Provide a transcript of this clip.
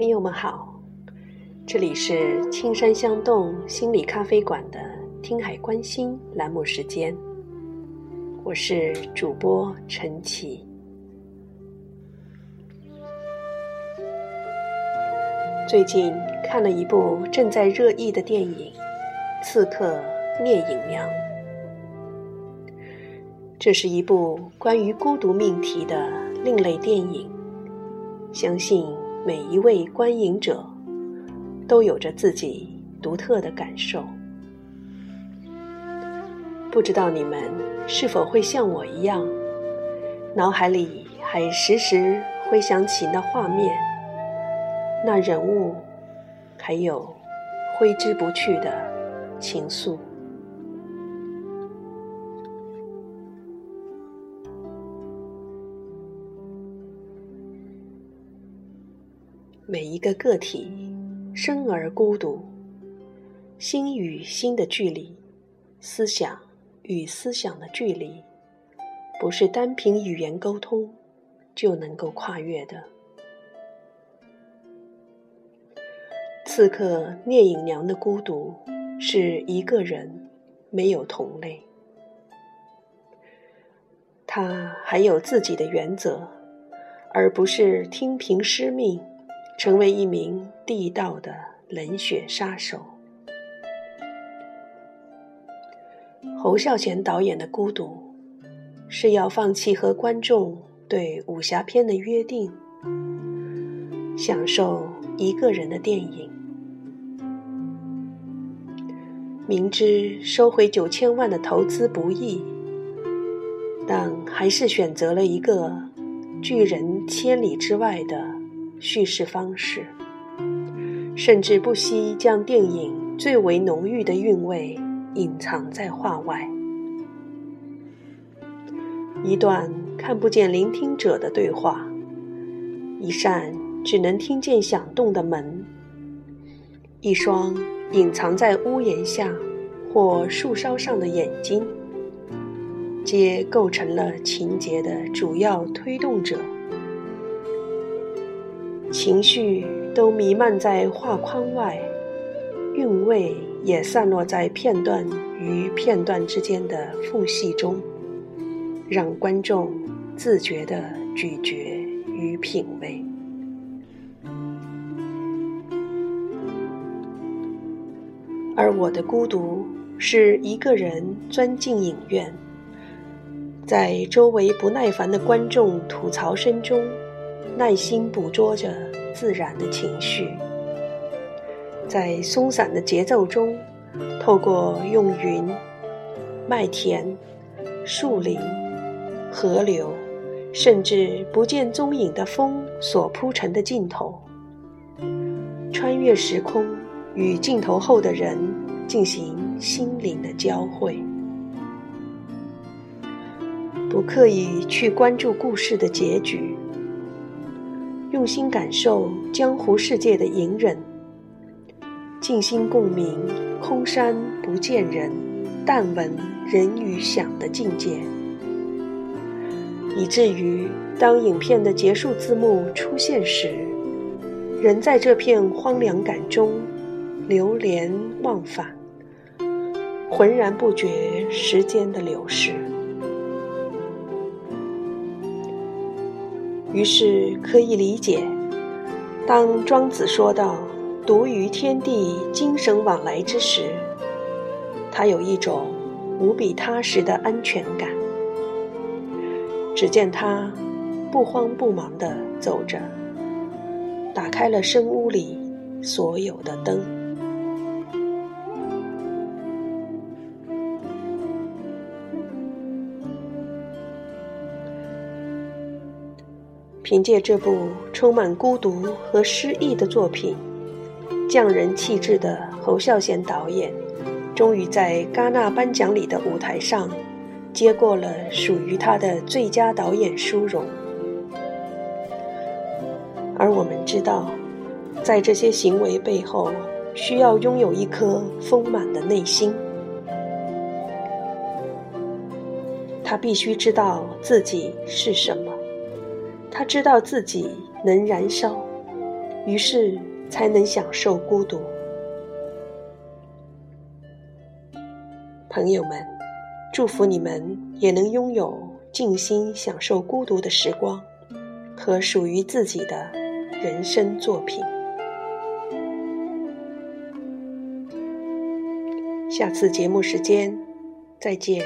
朋友们好，这里是青山相动心理咖啡馆的“听海观心”栏目时间，我是主播陈琦。最近看了一部正在热议的电影《刺客聂隐娘》，这是一部关于孤独命题的另类电影，相信。每一位观影者都有着自己独特的感受，不知道你们是否会像我一样，脑海里还时时回想起那画面、那人物，还有挥之不去的情愫。每一个个体生而孤独，心与心的距离，思想与思想的距离，不是单凭语言沟通就能够跨越的。刺客聂隐娘的孤独是一个人，没有同类，他还有自己的原则，而不是听凭师命。成为一名地道的冷血杀手。侯孝贤导演的孤独，是要放弃和观众对武侠片的约定，享受一个人的电影。明知收回九千万的投资不易，但还是选择了一个拒人千里之外的。叙事方式，甚至不惜将电影最为浓郁的韵味隐藏在画外。一段看不见聆听者的对话，一扇只能听见响动的门，一双隐藏在屋檐下或树梢上的眼睛，皆构成了情节的主要推动者。情绪都弥漫在画框外，韵味也散落在片段与片段之间的缝隙中，让观众自觉地咀嚼与品味。而我的孤独是一个人钻进影院，在周围不耐烦的观众吐槽声中。耐心捕捉着自然的情绪，在松散的节奏中，透过用云、麦田、树林、河流，甚至不见踪影的风所铺成的镜头，穿越时空，与镜头后的人进行心灵的交汇，不刻意去关注故事的结局。用心感受江湖世界的隐忍，静心共鸣空山不见人，但闻人语响的境界，以至于当影片的结束字幕出现时，人在这片荒凉感中流连忘返，浑然不觉时间的流逝。于是可以理解，当庄子说到“独于天地精神往来”之时，他有一种无比踏实的安全感。只见他不慌不忙地走着，打开了深屋里所有的灯。凭借这部充满孤独和诗意的作品，匠人气质的侯孝贤导演，终于在戛纳颁奖礼的舞台上，接过了属于他的最佳导演殊荣。而我们知道，在这些行为背后，需要拥有一颗丰满的内心。他必须知道自己是什么。他知道自己能燃烧，于是才能享受孤独。朋友们，祝福你们也能拥有静心享受孤独的时光和属于自己的人生作品。下次节目时间，再见。